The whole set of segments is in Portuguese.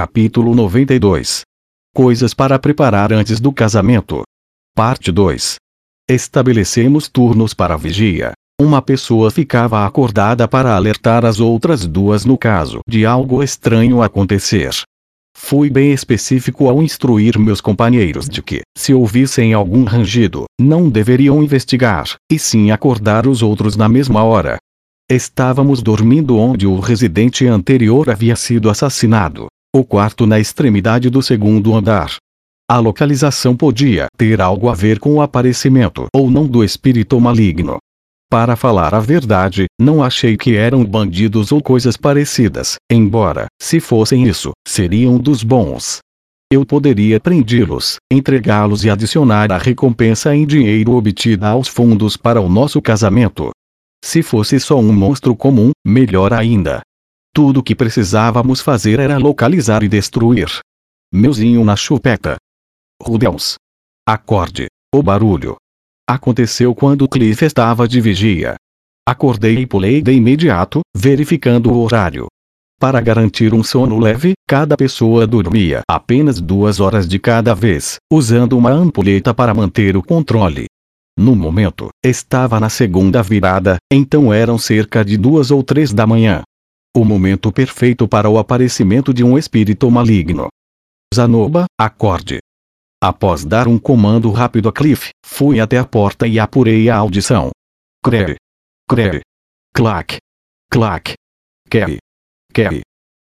Capítulo 92 Coisas para preparar antes do casamento. Parte 2 Estabelecemos turnos para vigia. Uma pessoa ficava acordada para alertar as outras duas no caso de algo estranho acontecer. Fui bem específico ao instruir meus companheiros de que, se ouvissem algum rangido, não deveriam investigar, e sim acordar os outros na mesma hora. Estávamos dormindo onde o residente anterior havia sido assassinado. O quarto na extremidade do segundo andar. A localização podia ter algo a ver com o aparecimento ou não do espírito maligno. Para falar a verdade, não achei que eram bandidos ou coisas parecidas, embora, se fossem isso, seriam dos bons. Eu poderia prendê-los, entregá-los e adicionar a recompensa em dinheiro obtida aos fundos para o nosso casamento. Se fosse só um monstro comum, melhor ainda. Tudo o que precisávamos fazer era localizar e destruir. Meuzinho na chupeta. Rudels. Acorde. O barulho, Aconteceu quando Cliff estava de vigia. Acordei e pulei de imediato, verificando o horário. Para garantir um sono leve, cada pessoa dormia apenas duas horas de cada vez, usando uma ampulheta para manter o controle. No momento, estava na segunda virada, então eram cerca de duas ou três da manhã. O momento perfeito para o aparecimento de um espírito maligno. Zanoba, acorde. Após dar um comando rápido a Cliff, fui até a porta e apurei a audição. Crê. Crê. Clac. Clac. Kerry. Kerry.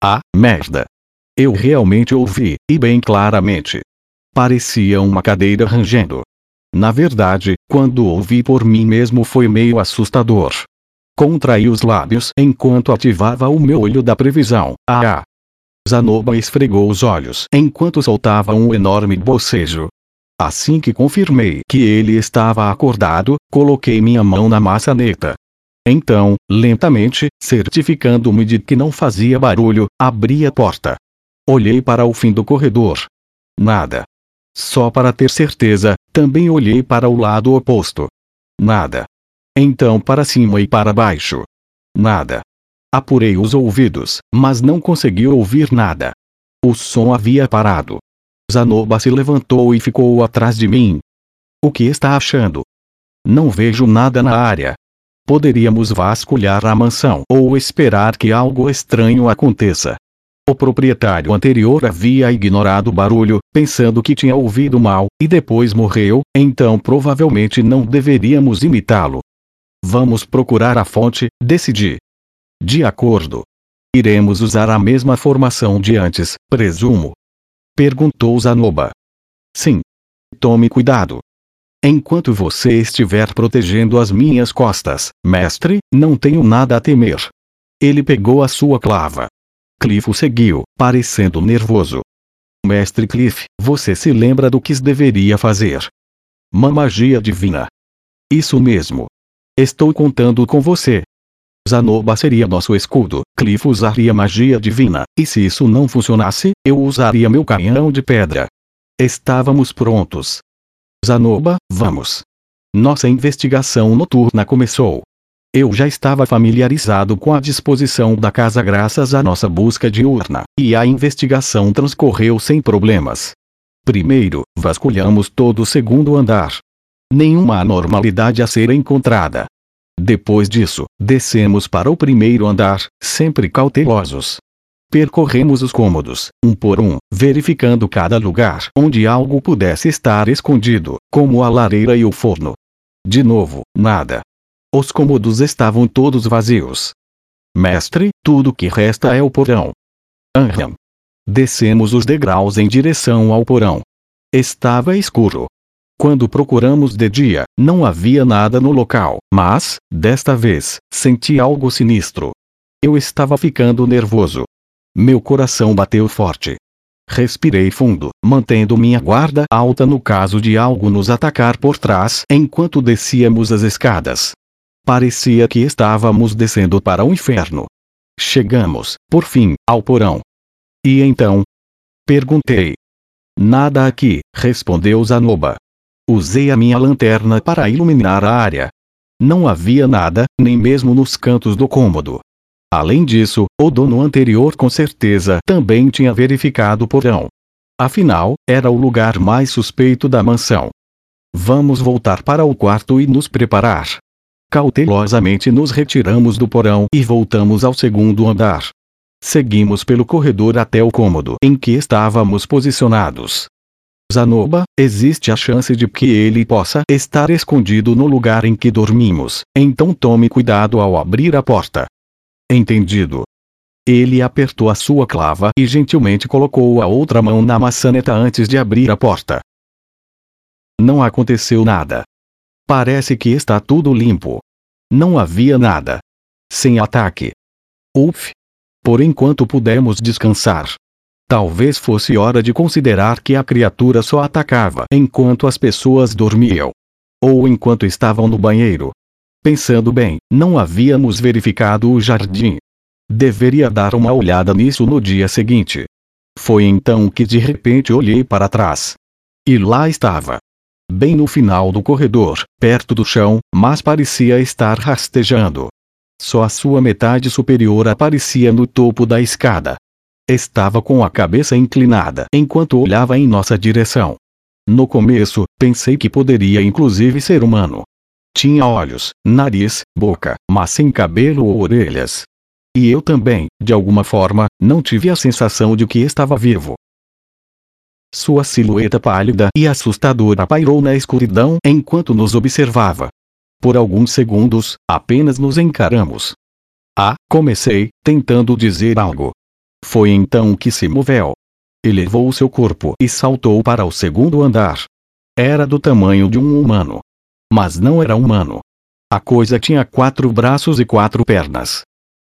Ah, merda. Eu realmente ouvi, e bem claramente. Parecia uma cadeira rangendo. Na verdade, quando ouvi por mim mesmo foi meio assustador. Contraí os lábios enquanto ativava o meu olho da previsão. Ah, Zanoba esfregou os olhos enquanto soltava um enorme bocejo. Assim que confirmei que ele estava acordado, coloquei minha mão na maçaneta. Então, lentamente, certificando-me de que não fazia barulho, abri a porta. Olhei para o fim do corredor. Nada. Só para ter certeza, também olhei para o lado oposto. Nada. Então para cima e para baixo. Nada. Apurei os ouvidos, mas não consegui ouvir nada. O som havia parado. Zanoba se levantou e ficou atrás de mim. O que está achando? Não vejo nada na área. Poderíamos vasculhar a mansão ou esperar que algo estranho aconteça. O proprietário anterior havia ignorado o barulho, pensando que tinha ouvido mal, e depois morreu, então provavelmente não deveríamos imitá-lo. Vamos procurar a fonte, decidi. De acordo. Iremos usar a mesma formação de antes, presumo? Perguntou Zanoba. Sim. Tome cuidado. Enquanto você estiver protegendo as minhas costas, mestre, não tenho nada a temer. Ele pegou a sua clava. Cliff o seguiu, parecendo nervoso. Mestre Cliff, você se lembra do que deveria fazer? Uma magia divina. Isso mesmo. Estou contando com você. Zanoba seria nosso escudo, Cliff usaria magia divina, e se isso não funcionasse, eu usaria meu canhão de pedra. Estávamos prontos. Zanoba, vamos. Nossa investigação noturna começou. Eu já estava familiarizado com a disposição da casa graças à nossa busca diurna, e a investigação transcorreu sem problemas. Primeiro, vasculhamos todo o segundo andar. Nenhuma anormalidade a ser encontrada. Depois disso, descemos para o primeiro andar, sempre cautelosos. Percorremos os cômodos, um por um, verificando cada lugar onde algo pudesse estar escondido, como a lareira e o forno. De novo, nada. Os cômodos estavam todos vazios. Mestre, tudo que resta é o porão. Anham. Descemos os degraus em direção ao porão. Estava escuro, quando procuramos de dia, não havia nada no local, mas, desta vez, senti algo sinistro. Eu estava ficando nervoso. Meu coração bateu forte. Respirei fundo, mantendo minha guarda alta no caso de algo nos atacar por trás enquanto descíamos as escadas. Parecia que estávamos descendo para o inferno. Chegamos, por fim, ao porão. E então? Perguntei. Nada aqui, respondeu Zanoba. Usei a minha lanterna para iluminar a área. Não havia nada, nem mesmo nos cantos do cômodo. Além disso, o dono anterior com certeza também tinha verificado o porão. Afinal, era o lugar mais suspeito da mansão. Vamos voltar para o quarto e nos preparar. Cautelosamente nos retiramos do porão e voltamos ao segundo andar. Seguimos pelo corredor até o cômodo em que estávamos posicionados. Zanoba, existe a chance de que ele possa estar escondido no lugar em que dormimos, então tome cuidado ao abrir a porta. Entendido. Ele apertou a sua clava e gentilmente colocou a outra mão na maçaneta antes de abrir a porta. Não aconteceu nada. Parece que está tudo limpo. Não havia nada. Sem ataque. Uf. Por enquanto pudemos descansar. Talvez fosse hora de considerar que a criatura só atacava enquanto as pessoas dormiam. Ou enquanto estavam no banheiro. Pensando bem, não havíamos verificado o jardim. Deveria dar uma olhada nisso no dia seguinte. Foi então que de repente olhei para trás. E lá estava. Bem no final do corredor, perto do chão, mas parecia estar rastejando. Só a sua metade superior aparecia no topo da escada. Estava com a cabeça inclinada enquanto olhava em nossa direção. No começo, pensei que poderia inclusive ser humano. Tinha olhos, nariz, boca, mas sem cabelo ou orelhas. E eu também, de alguma forma, não tive a sensação de que estava vivo. Sua silhueta pálida e assustadora pairou na escuridão enquanto nos observava. Por alguns segundos, apenas nos encaramos. Ah, comecei, tentando dizer algo. Foi então que se moveu. Elevou seu corpo e saltou para o segundo andar. Era do tamanho de um humano. Mas não era humano. A coisa tinha quatro braços e quatro pernas.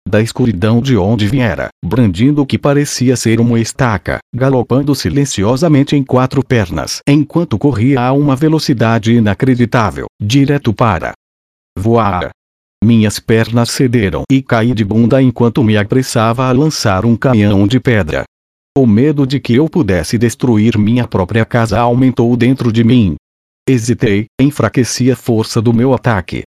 Da escuridão de onde viera, brandindo o que parecia ser uma estaca, galopando silenciosamente em quatro pernas, enquanto corria a uma velocidade inacreditável, direto para voar. Minhas pernas cederam e caí de bunda enquanto me apressava a lançar um canhão de pedra. O medo de que eu pudesse destruir minha própria casa aumentou dentro de mim. Hesitei, enfraqueci a força do meu ataque.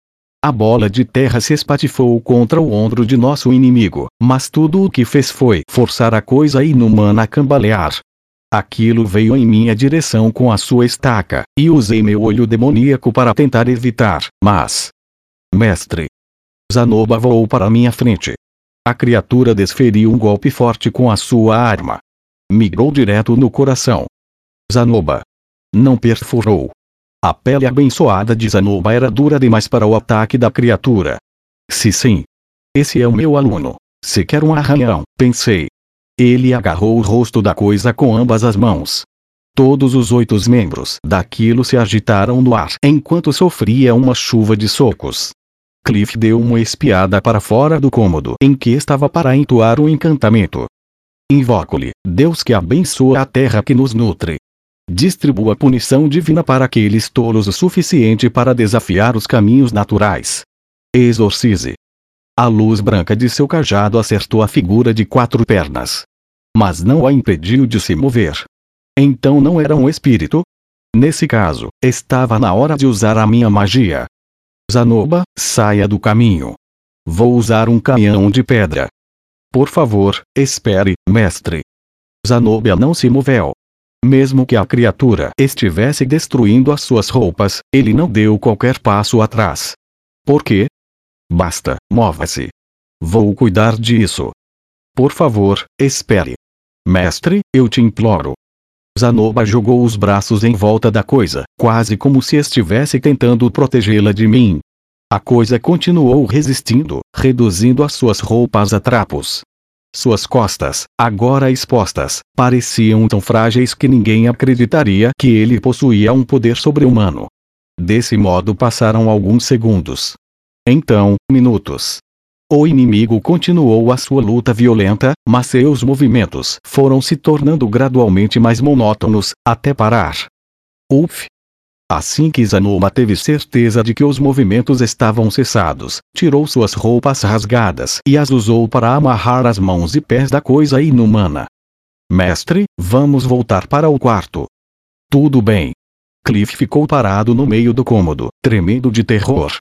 A bola de terra se espatifou contra o ombro de nosso inimigo, mas tudo o que fez foi forçar a coisa inumana a cambalear. Aquilo veio em minha direção com a sua estaca, e usei meu olho demoníaco para tentar evitar, mas. Mestre, Zanoba voou para minha frente. A criatura desferiu um golpe forte com a sua arma. Migrou direto no coração. Zanoba. Não perfurou. A pele abençoada de Zanoba era dura demais para o ataque da criatura. Se sim. Esse é o meu aluno. Se quer um arranhão, pensei. Ele agarrou o rosto da coisa com ambas as mãos. Todos os oito membros daquilo se agitaram no ar enquanto sofria uma chuva de socos. Cliff deu uma espiada para fora do cômodo em que estava para entoar o encantamento. Invoco-lhe, Deus que abençoa a terra que nos nutre. Distribua punição divina para aqueles tolos o suficiente para desafiar os caminhos naturais. Exorcize. A luz branca de seu cajado acertou a figura de quatro pernas. Mas não a impediu de se mover. Então não era um espírito? Nesse caso, estava na hora de usar a minha magia. Zanoba, saia do caminho. Vou usar um canhão de pedra. Por favor, espere, mestre. Zanobia não se moveu. Mesmo que a criatura estivesse destruindo as suas roupas, ele não deu qualquer passo atrás. Por quê? Basta, mova-se. Vou cuidar disso. Por favor, espere. Mestre, eu te imploro. Zanoba jogou os braços em volta da coisa, quase como se estivesse tentando protegê-la de mim. A coisa continuou resistindo, reduzindo as suas roupas a trapos. Suas costas, agora expostas, pareciam tão frágeis que ninguém acreditaria que ele possuía um poder sobre-humano. Desse modo passaram alguns segundos. Então, minutos. O inimigo continuou a sua luta violenta, mas seus movimentos foram se tornando gradualmente mais monótonos, até parar. Uf! Assim que Zanoma teve certeza de que os movimentos estavam cessados, tirou suas roupas rasgadas e as usou para amarrar as mãos e pés da coisa inumana. Mestre, vamos voltar para o quarto. Tudo bem. Cliff ficou parado no meio do cômodo, tremendo de terror.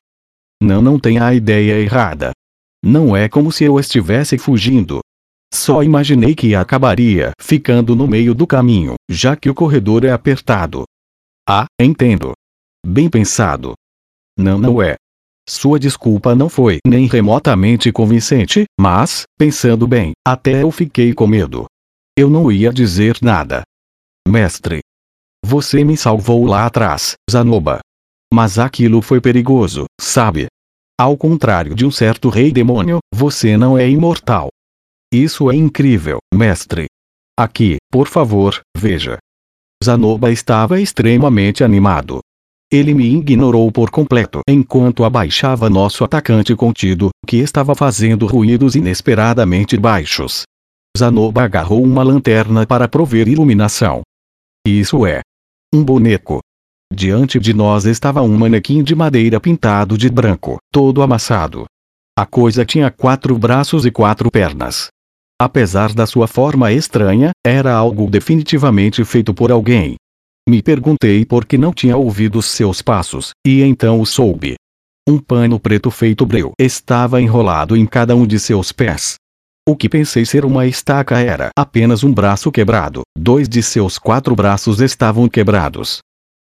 Não, não tem a ideia errada. Não é como se eu estivesse fugindo. Só imaginei que acabaria ficando no meio do caminho, já que o corredor é apertado. Ah, entendo. Bem pensado. Não, não é. Sua desculpa não foi nem remotamente convincente, mas, pensando bem, até eu fiquei com medo. Eu não ia dizer nada. Mestre. Você me salvou lá atrás, Zanoba. Mas aquilo foi perigoso, sabe? Ao contrário de um certo rei demônio, você não é imortal. Isso é incrível, mestre. Aqui, por favor, veja. Zanoba estava extremamente animado. Ele me ignorou por completo enquanto abaixava nosso atacante contido, que estava fazendo ruídos inesperadamente baixos. Zanoba agarrou uma lanterna para prover iluminação. Isso é. Um boneco. Diante de nós estava um manequim de madeira pintado de branco, todo amassado. A coisa tinha quatro braços e quatro pernas. Apesar da sua forma estranha, era algo definitivamente feito por alguém. Me perguntei por que não tinha ouvido seus passos, e então o soube. Um pano preto feito breu estava enrolado em cada um de seus pés. O que pensei ser uma estaca era apenas um braço quebrado, dois de seus quatro braços estavam quebrados.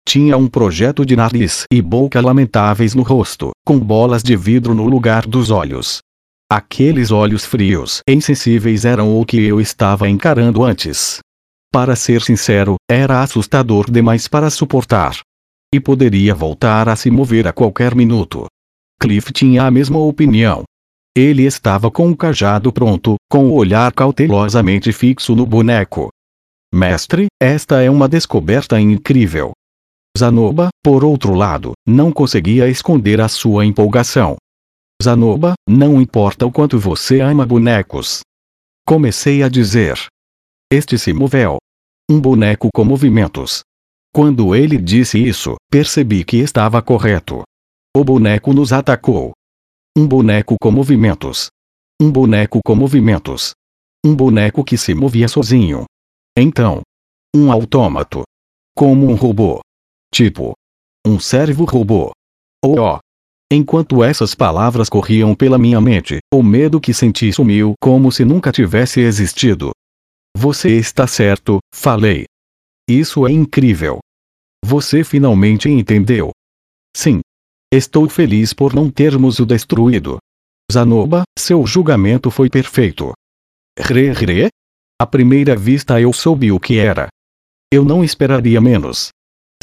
Tinha um projeto de nariz e boca lamentáveis no rosto, com bolas de vidro no lugar dos olhos. Aqueles olhos frios e insensíveis eram o que eu estava encarando antes. Para ser sincero, era assustador demais para suportar. E poderia voltar a se mover a qualquer minuto. Cliff tinha a mesma opinião. Ele estava com o cajado pronto, com o olhar cautelosamente fixo no boneco. Mestre, esta é uma descoberta incrível. Zanoba, por outro lado, não conseguia esconder a sua empolgação. Zanoba, não importa o quanto você ama bonecos. Comecei a dizer. Este se moveu. Um boneco com movimentos. Quando ele disse isso, percebi que estava correto. O boneco nos atacou. Um boneco com movimentos. Um boneco com movimentos. Um boneco que se movia sozinho. Então. Um autômato. Como um robô. Tipo. Um servo robô. Oh, oh, Enquanto essas palavras corriam pela minha mente, o medo que senti sumiu como se nunca tivesse existido. Você está certo, falei. Isso é incrível. Você finalmente entendeu. Sim. Estou feliz por não termos o destruído. Zanoba, seu julgamento foi perfeito. Re, re? À primeira vista eu soube o que era. Eu não esperaria menos.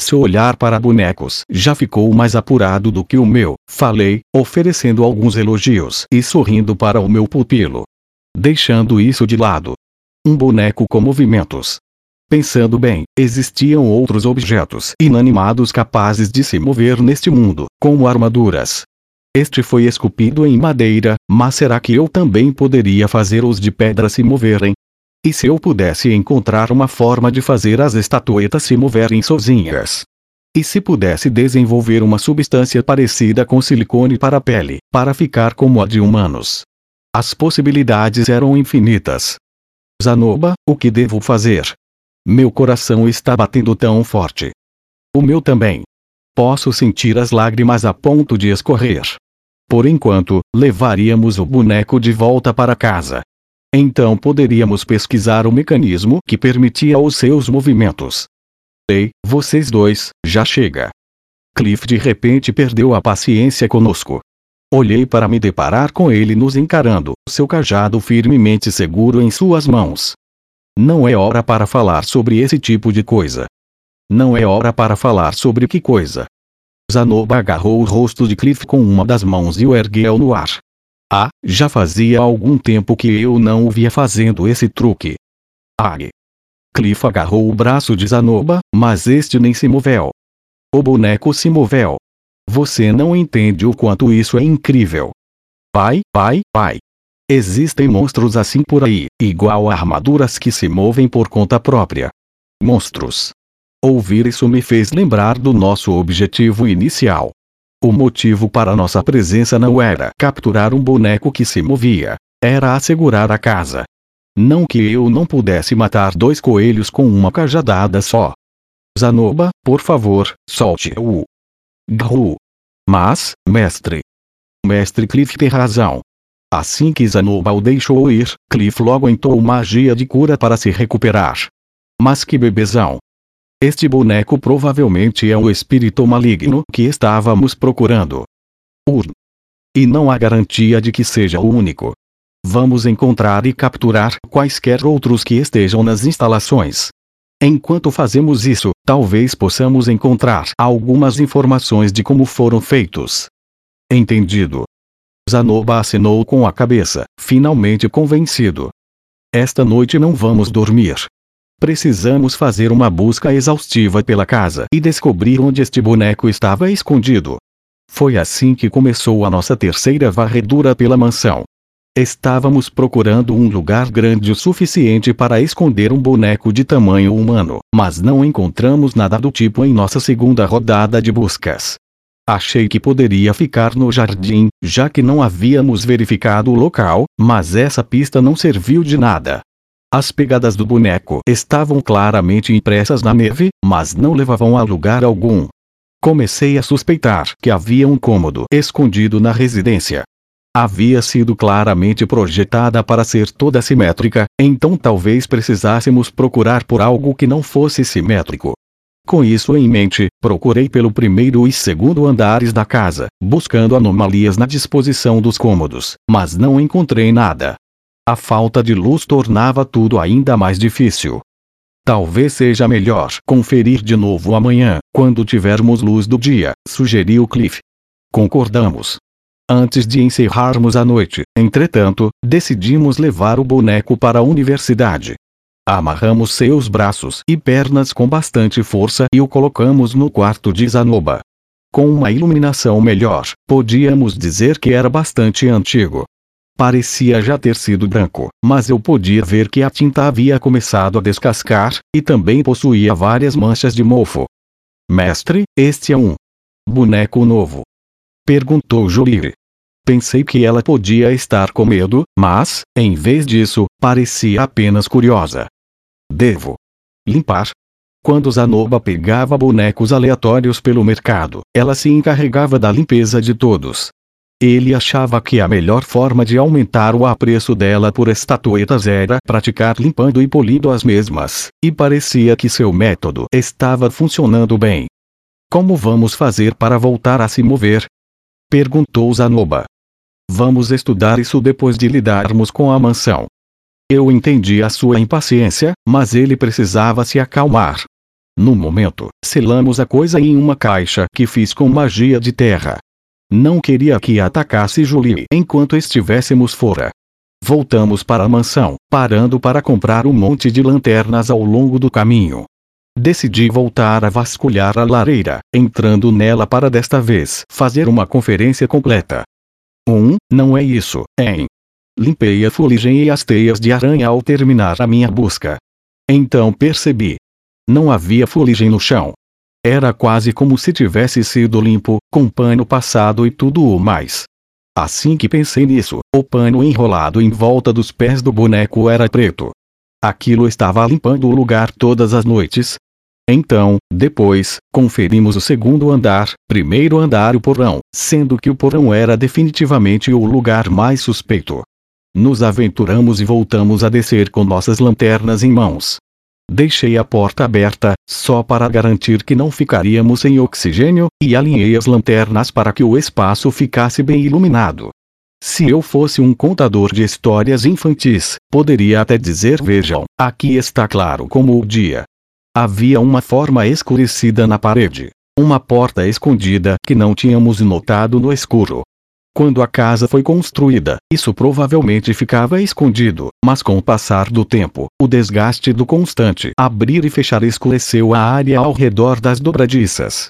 Seu olhar para bonecos já ficou mais apurado do que o meu, falei, oferecendo alguns elogios e sorrindo para o meu pupilo. Deixando isso de lado. Um boneco com movimentos. Pensando bem, existiam outros objetos inanimados capazes de se mover neste mundo, como armaduras. Este foi esculpido em madeira, mas será que eu também poderia fazer os de pedra se moverem? E se eu pudesse encontrar uma forma de fazer as estatuetas se moverem sozinhas? E se pudesse desenvolver uma substância parecida com silicone para a pele, para ficar como a de humanos? As possibilidades eram infinitas. Zanoba, o que devo fazer? Meu coração está batendo tão forte. O meu também. Posso sentir as lágrimas a ponto de escorrer. Por enquanto, levaríamos o boneco de volta para casa. Então poderíamos pesquisar o mecanismo que permitia os seus movimentos. Ei, vocês dois, já chega. Cliff de repente perdeu a paciência conosco. Olhei para me deparar com ele nos encarando, seu cajado firmemente seguro em suas mãos. Não é hora para falar sobre esse tipo de coisa. Não é hora para falar sobre que coisa. Zanoba agarrou o rosto de Cliff com uma das mãos e o ergueu no ar. Ah, já fazia algum tempo que eu não o via fazendo esse truque. Ai. Cliff agarrou o braço de Zanoba, mas este nem se moveu. O boneco se moveu. Você não entende o quanto isso é incrível. Pai, pai, pai. Existem monstros assim por aí, igual a armaduras que se movem por conta própria. Monstros. Ouvir isso me fez lembrar do nosso objetivo inicial. O motivo para nossa presença não era capturar um boneco que se movia. Era assegurar a casa. Não que eu não pudesse matar dois coelhos com uma cajadada só. Zanoba, por favor, solte-o. Gru. Mas, mestre. Mestre Cliff tem razão. Assim que Zanoba o deixou ir, Cliff logo entrou magia de cura para se recuperar. Mas que bebezão! Este boneco provavelmente é o espírito maligno que estávamos procurando. Urn. E não há garantia de que seja o único. Vamos encontrar e capturar quaisquer outros que estejam nas instalações. Enquanto fazemos isso, talvez possamos encontrar algumas informações de como foram feitos. Entendido. Zanoba assinou com a cabeça, finalmente convencido. Esta noite não vamos dormir. Precisamos fazer uma busca exaustiva pela casa e descobrir onde este boneco estava escondido. Foi assim que começou a nossa terceira varredura pela mansão. Estávamos procurando um lugar grande o suficiente para esconder um boneco de tamanho humano, mas não encontramos nada do tipo em nossa segunda rodada de buscas. Achei que poderia ficar no jardim, já que não havíamos verificado o local, mas essa pista não serviu de nada. As pegadas do boneco estavam claramente impressas na neve, mas não levavam a lugar algum. Comecei a suspeitar que havia um cômodo escondido na residência. Havia sido claramente projetada para ser toda simétrica, então talvez precisássemos procurar por algo que não fosse simétrico. Com isso em mente, procurei pelo primeiro e segundo andares da casa, buscando anomalias na disposição dos cômodos, mas não encontrei nada. A falta de luz tornava tudo ainda mais difícil. Talvez seja melhor conferir de novo amanhã, quando tivermos luz do dia, sugeriu Cliff. Concordamos. Antes de encerrarmos a noite, entretanto, decidimos levar o boneco para a universidade. Amarramos seus braços e pernas com bastante força e o colocamos no quarto de Zanoba. Com uma iluminação melhor, podíamos dizer que era bastante antigo. Parecia já ter sido branco, mas eu podia ver que a tinta havia começado a descascar, e também possuía várias manchas de mofo. Mestre, este é um boneco novo. Perguntou Julie. Pensei que ela podia estar com medo, mas, em vez disso, parecia apenas curiosa. Devo limpar. Quando Zanoba pegava bonecos aleatórios pelo mercado, ela se encarregava da limpeza de todos. Ele achava que a melhor forma de aumentar o apreço dela por estatuetas era praticar limpando e polindo as mesmas, e parecia que seu método estava funcionando bem. Como vamos fazer para voltar a se mover? Perguntou Zanoba. Vamos estudar isso depois de lidarmos com a mansão. Eu entendi a sua impaciência, mas ele precisava se acalmar. No momento, selamos a coisa em uma caixa que fiz com magia de terra. Não queria que atacasse Julie enquanto estivéssemos fora. Voltamos para a mansão, parando para comprar um monte de lanternas ao longo do caminho. Decidi voltar a vasculhar a lareira, entrando nela para desta vez fazer uma conferência completa. 1. Um, não é isso, hein? Limpei a fuligem e as teias de aranha ao terminar a minha busca. Então percebi. Não havia fuligem no chão. Era quase como se tivesse sido limpo, com pano passado e tudo o mais. Assim que pensei nisso, o pano enrolado em volta dos pés do boneco era preto. Aquilo estava limpando o lugar todas as noites. Então, depois, conferimos o segundo andar, primeiro andar e o porão, sendo que o porão era definitivamente o lugar mais suspeito. Nos aventuramos e voltamos a descer com nossas lanternas em mãos. Deixei a porta aberta, só para garantir que não ficaríamos sem oxigênio, e alinhei as lanternas para que o espaço ficasse bem iluminado. Se eu fosse um contador de histórias infantis, poderia até dizer: vejam, aqui está claro como o dia. Havia uma forma escurecida na parede. Uma porta escondida que não tínhamos notado no escuro. Quando a casa foi construída, isso provavelmente ficava escondido, mas com o passar do tempo, o desgaste do constante abrir e fechar escureceu a área ao redor das dobradiças.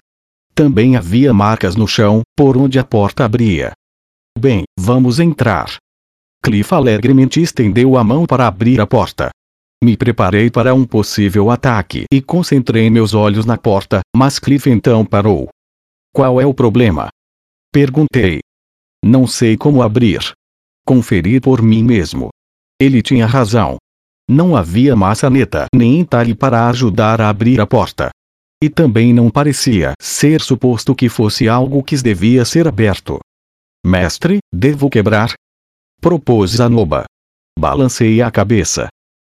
Também havia marcas no chão, por onde a porta abria. Bem, vamos entrar. Cliff alegremente estendeu a mão para abrir a porta. Me preparei para um possível ataque e concentrei meus olhos na porta, mas Cliff então parou. Qual é o problema? Perguntei. Não sei como abrir. Conferi por mim mesmo. Ele tinha razão. Não havia maçaneta nem entalhe para ajudar a abrir a porta. E também não parecia ser suposto que fosse algo que devia ser aberto. Mestre, devo quebrar? Propôs Zanoba. Balancei a cabeça.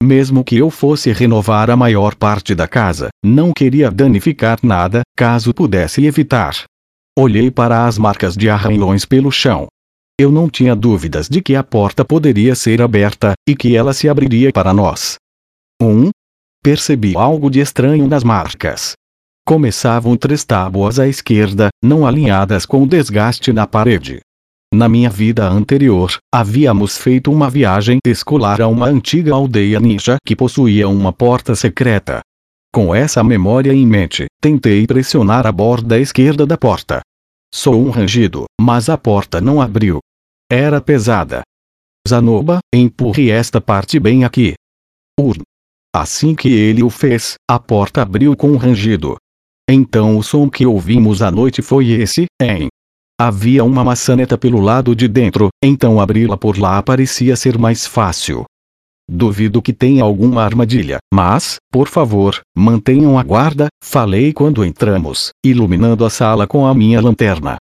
Mesmo que eu fosse renovar a maior parte da casa, não queria danificar nada, caso pudesse evitar. Olhei para as marcas de arranhões pelo chão. Eu não tinha dúvidas de que a porta poderia ser aberta, e que ela se abriria para nós. 1. Um, percebi algo de estranho nas marcas. Começavam três tábuas à esquerda, não alinhadas com o desgaste na parede. Na minha vida anterior, havíamos feito uma viagem escolar a uma antiga aldeia ninja que possuía uma porta secreta. Com essa memória em mente, tentei pressionar a borda esquerda da porta. Sou um rangido, mas a porta não abriu. Era pesada. Zanoba, empurre esta parte bem aqui. Urn. Assim que ele o fez, a porta abriu com um rangido. Então o som que ouvimos à noite foi esse, em Havia uma maçaneta pelo lado de dentro, então abri-la por lá parecia ser mais fácil. Duvido que tenha alguma armadilha, mas, por favor, mantenham a guarda, falei quando entramos, iluminando a sala com a minha lanterna.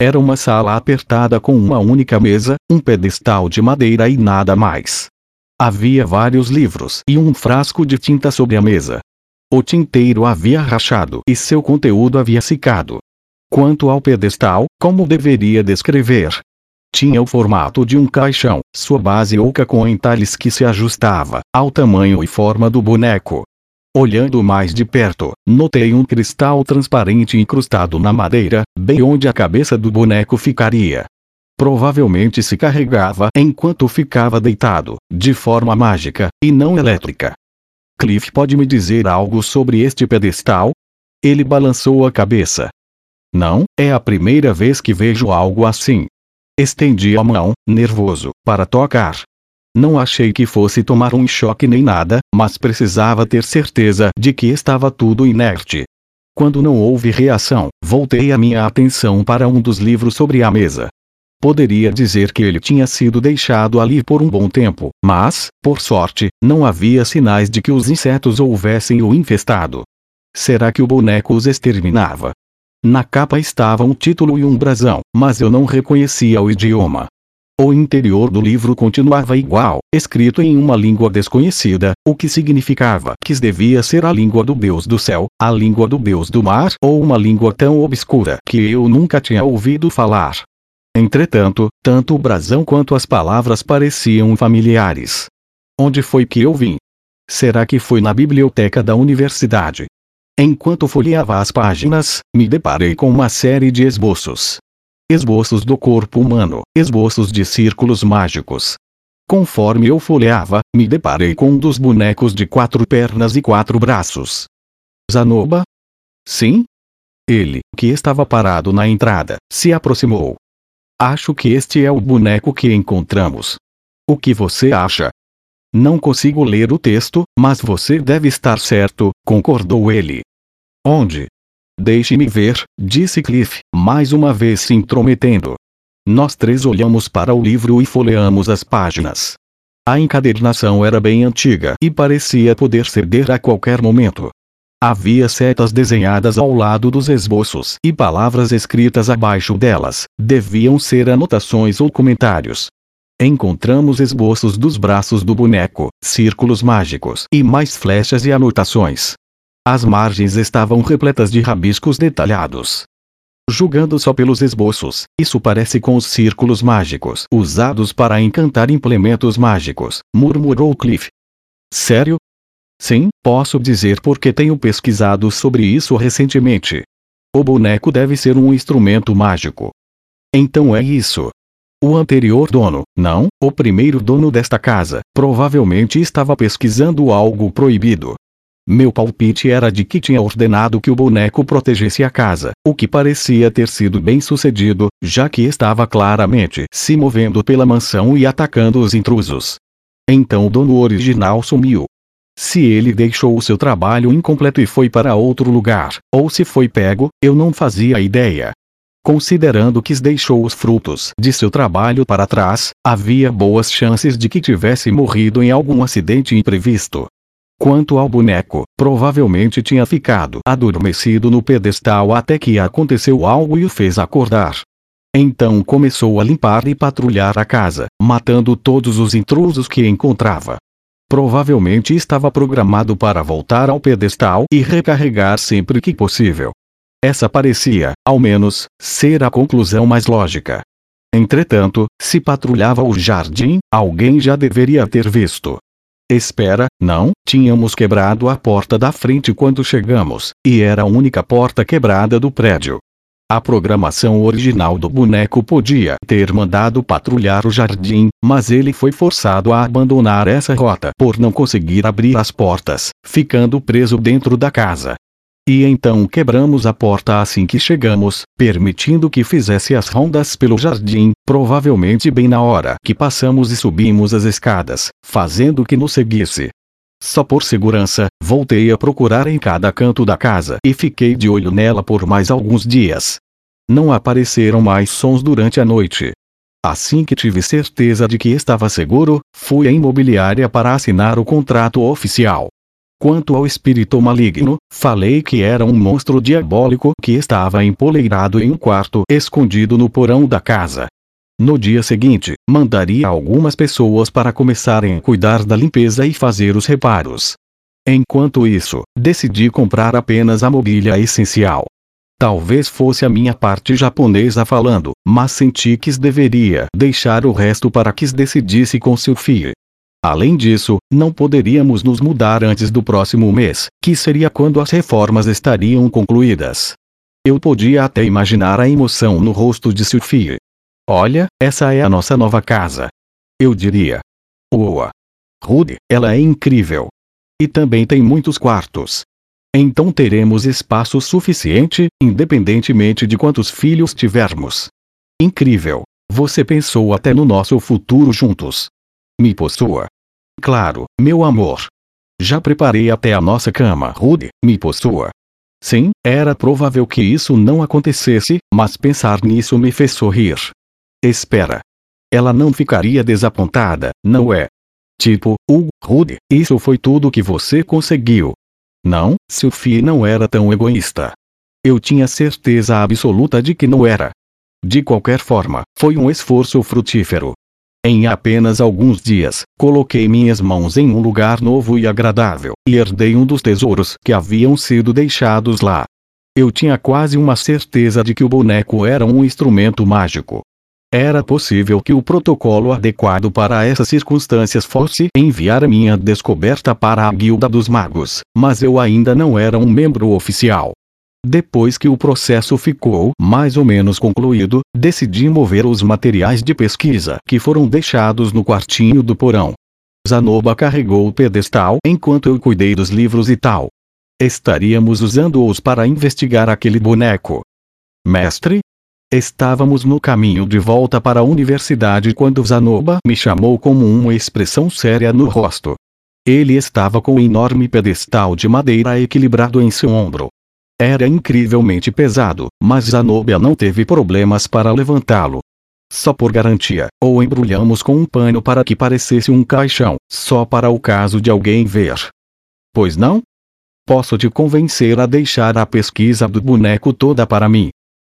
Era uma sala apertada com uma única mesa, um pedestal de madeira e nada mais. Havia vários livros e um frasco de tinta sobre a mesa. O tinteiro havia rachado e seu conteúdo havia secado. Quanto ao pedestal, como deveria descrever? Tinha o formato de um caixão, sua base oca com entalhes que se ajustava ao tamanho e forma do boneco. Olhando mais de perto, notei um cristal transparente incrustado na madeira, bem onde a cabeça do boneco ficaria. Provavelmente se carregava enquanto ficava deitado, de forma mágica, e não elétrica. Cliff pode me dizer algo sobre este pedestal? Ele balançou a cabeça, não, é a primeira vez que vejo algo assim. Estendi a mão, nervoso, para tocar. Não achei que fosse tomar um choque nem nada, mas precisava ter certeza de que estava tudo inerte. Quando não houve reação, voltei a minha atenção para um dos livros sobre a mesa. Poderia dizer que ele tinha sido deixado ali por um bom tempo, mas, por sorte, não havia sinais de que os insetos houvessem o infestado. Será que o boneco os exterminava? Na capa estava um título e um brasão, mas eu não reconhecia o idioma. O interior do livro continuava igual, escrito em uma língua desconhecida, o que significava que devia ser a língua do deus do céu, a língua do deus do mar ou uma língua tão obscura que eu nunca tinha ouvido falar. Entretanto, tanto o brasão quanto as palavras pareciam familiares. Onde foi que eu vim? Será que foi na biblioteca da universidade? Enquanto folheava as páginas, me deparei com uma série de esboços. Esboços do corpo humano, esboços de círculos mágicos. Conforme eu folheava, me deparei com um dos bonecos de quatro pernas e quatro braços. Zanoba? Sim? Ele, que estava parado na entrada, se aproximou. Acho que este é o boneco que encontramos. O que você acha? Não consigo ler o texto, mas você deve estar certo, concordou ele. Onde? Deixe-me ver, disse Cliff, mais uma vez se intrometendo. Nós três olhamos para o livro e folheamos as páginas. A encadernação era bem antiga e parecia poder ceder a qualquer momento. Havia setas desenhadas ao lado dos esboços e palavras escritas abaixo delas, deviam ser anotações ou comentários. Encontramos esboços dos braços do boneco, círculos mágicos e mais flechas e anotações. As margens estavam repletas de rabiscos detalhados. Julgando só pelos esboços, isso parece com os círculos mágicos usados para encantar implementos mágicos, murmurou Cliff. Sério? Sim, posso dizer porque tenho pesquisado sobre isso recentemente. O boneco deve ser um instrumento mágico. Então é isso. O anterior dono, não, o primeiro dono desta casa, provavelmente estava pesquisando algo proibido. Meu palpite era de que tinha ordenado que o boneco protegesse a casa, o que parecia ter sido bem sucedido, já que estava claramente se movendo pela mansão e atacando os intrusos. Então o dono original sumiu. Se ele deixou o seu trabalho incompleto e foi para outro lugar, ou se foi pego, eu não fazia ideia. Considerando que deixou os frutos de seu trabalho para trás, havia boas chances de que tivesse morrido em algum acidente imprevisto. Quanto ao boneco, provavelmente tinha ficado adormecido no pedestal até que aconteceu algo e o fez acordar. Então começou a limpar e patrulhar a casa, matando todos os intrusos que encontrava. Provavelmente estava programado para voltar ao pedestal e recarregar sempre que possível. Essa parecia, ao menos, ser a conclusão mais lógica. Entretanto, se patrulhava o jardim, alguém já deveria ter visto. Espera, não, tínhamos quebrado a porta da frente quando chegamos, e era a única porta quebrada do prédio. A programação original do boneco podia ter mandado patrulhar o jardim, mas ele foi forçado a abandonar essa rota por não conseguir abrir as portas, ficando preso dentro da casa. E então quebramos a porta assim que chegamos, permitindo que fizesse as rondas pelo jardim, provavelmente bem na hora que passamos e subimos as escadas, fazendo que nos seguisse. Só por segurança, voltei a procurar em cada canto da casa e fiquei de olho nela por mais alguns dias. Não apareceram mais sons durante a noite. Assim que tive certeza de que estava seguro, fui à imobiliária para assinar o contrato oficial. Quanto ao espírito maligno, falei que era um monstro diabólico que estava empoleirado em um quarto escondido no porão da casa. No dia seguinte, mandaria algumas pessoas para começarem a cuidar da limpeza e fazer os reparos. Enquanto isso, decidi comprar apenas a mobília essencial. Talvez fosse a minha parte japonesa falando, mas senti que deveria deixar o resto para que decidisse com seu filho. Além disso, não poderíamos nos mudar antes do próximo mês, que seria quando as reformas estariam concluídas. Eu podia até imaginar a emoção no rosto de Sophie. Olha, essa é a nossa nova casa. Eu diria. Uau! Rude, ela é incrível. E também tem muitos quartos. Então teremos espaço suficiente, independentemente de quantos filhos tivermos. Incrível! Você pensou até no nosso futuro juntos. Me possua. Claro, meu amor. Já preparei até a nossa cama, Rude, me possua. Sim, era provável que isso não acontecesse, mas pensar nisso me fez sorrir. Espera. Ela não ficaria desapontada, não é? Tipo, uh, Rude, isso foi tudo que você conseguiu. Não, Sophie não era tão egoísta. Eu tinha certeza absoluta de que não era. De qualquer forma, foi um esforço frutífero. Em apenas alguns dias, coloquei minhas mãos em um lugar novo e agradável, e herdei um dos tesouros que haviam sido deixados lá. Eu tinha quase uma certeza de que o boneco era um instrumento mágico. Era possível que o protocolo adequado para essas circunstâncias fosse enviar a minha descoberta para a Guilda dos Magos, mas eu ainda não era um membro oficial. Depois que o processo ficou mais ou menos concluído, decidi mover os materiais de pesquisa que foram deixados no quartinho do porão. Zanoba carregou o pedestal enquanto eu cuidei dos livros e tal. Estaríamos usando-os para investigar aquele boneco. Mestre, Estávamos no caminho de volta para a universidade quando Zanoba me chamou com uma expressão séria no rosto. Ele estava com um enorme pedestal de madeira equilibrado em seu ombro. Era incrivelmente pesado, mas Zanobia não teve problemas para levantá-lo. Só por garantia, ou embrulhamos com um pano para que parecesse um caixão, só para o caso de alguém ver. Pois não? Posso te convencer a deixar a pesquisa do boneco toda para mim.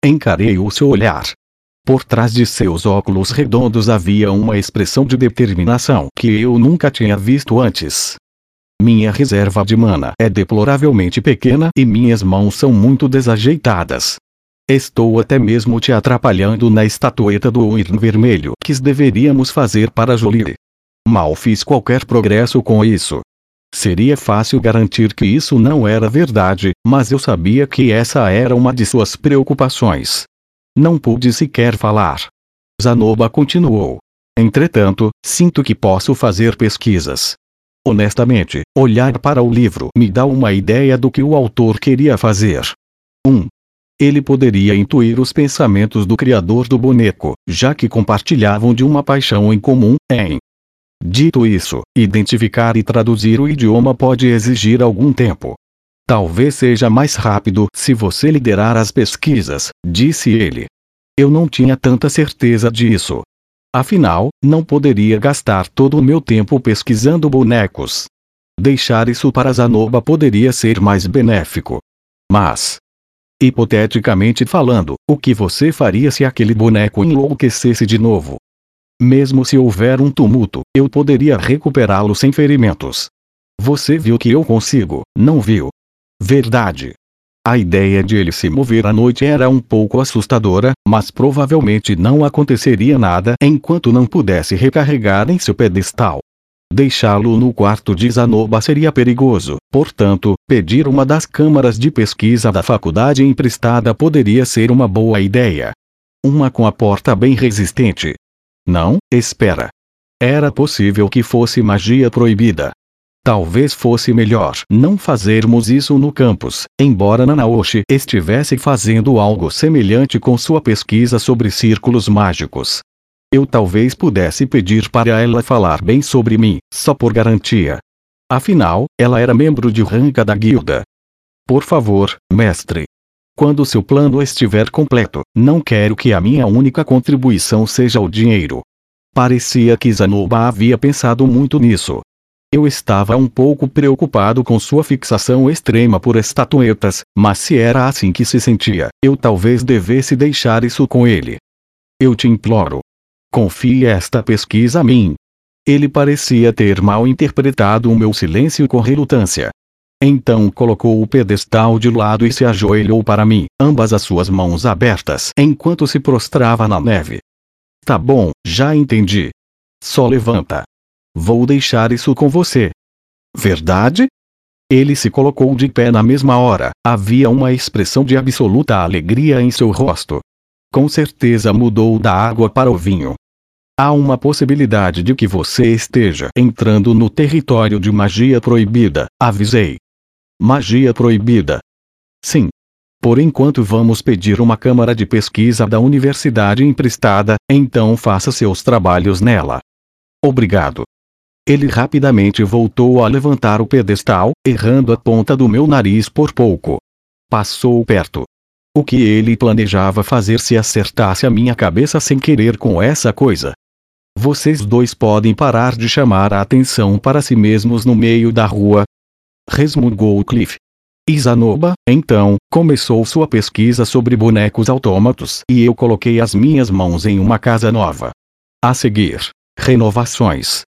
Encarei o seu olhar. Por trás de seus óculos redondos havia uma expressão de determinação que eu nunca tinha visto antes. Minha reserva de mana é deploravelmente pequena e minhas mãos são muito desajeitadas. Estou até mesmo te atrapalhando na estatueta do Wyrm vermelho que deveríamos fazer para Jolie. Mal fiz qualquer progresso com isso. Seria fácil garantir que isso não era verdade, mas eu sabia que essa era uma de suas preocupações. Não pude sequer falar. Zanoba continuou. Entretanto, sinto que posso fazer pesquisas. Honestamente, olhar para o livro me dá uma ideia do que o autor queria fazer. 1. Um, ele poderia intuir os pensamentos do criador do boneco, já que compartilhavam de uma paixão em comum, em Dito isso, identificar e traduzir o idioma pode exigir algum tempo. Talvez seja mais rápido se você liderar as pesquisas, disse ele. Eu não tinha tanta certeza disso. Afinal, não poderia gastar todo o meu tempo pesquisando bonecos. Deixar isso para Zanoba poderia ser mais benéfico. Mas, Hipoteticamente falando, o que você faria se aquele boneco enlouquecesse de novo? Mesmo se houver um tumulto, eu poderia recuperá-lo sem ferimentos. Você viu que eu consigo, não viu? Verdade. A ideia de ele se mover à noite era um pouco assustadora, mas provavelmente não aconteceria nada enquanto não pudesse recarregar em seu pedestal. Deixá-lo no quarto de Zanoba seria perigoso, portanto, pedir uma das câmaras de pesquisa da faculdade emprestada poderia ser uma boa ideia. Uma com a porta bem resistente. Não, espera. Era possível que fosse magia proibida. Talvez fosse melhor não fazermos isso no campus, embora Nanaoshi estivesse fazendo algo semelhante com sua pesquisa sobre círculos mágicos. Eu talvez pudesse pedir para ela falar bem sobre mim, só por garantia. Afinal, ela era membro de ranca da guilda. Por favor, mestre. Quando seu plano estiver completo, não quero que a minha única contribuição seja o dinheiro. Parecia que Zanoba havia pensado muito nisso, eu estava um pouco preocupado com sua fixação extrema por estatuetas, mas se era assim que se sentia, eu talvez devesse deixar isso com ele. Eu te imploro. Confie esta pesquisa a mim. Ele parecia ter mal interpretado o meu silêncio com relutância. Então colocou o pedestal de lado e se ajoelhou para mim, ambas as suas mãos abertas, enquanto se prostrava na neve. Tá bom, já entendi. Só levanta. Vou deixar isso com você. Verdade? Ele se colocou de pé na mesma hora, havia uma expressão de absoluta alegria em seu rosto. Com certeza mudou da água para o vinho. Há uma possibilidade de que você esteja entrando no território de magia proibida, avisei. Magia proibida. Sim. Por enquanto vamos pedir uma câmara de pesquisa da universidade emprestada, então faça seus trabalhos nela. Obrigado. Ele rapidamente voltou a levantar o pedestal, errando a ponta do meu nariz por pouco. Passou perto. O que ele planejava fazer se acertasse a minha cabeça sem querer com essa coisa? Vocês dois podem parar de chamar a atenção para si mesmos no meio da rua. Resmungou Cliff. Izanoba, então, começou sua pesquisa sobre bonecos autômatos e eu coloquei as minhas mãos em uma casa nova. A seguir, renovações,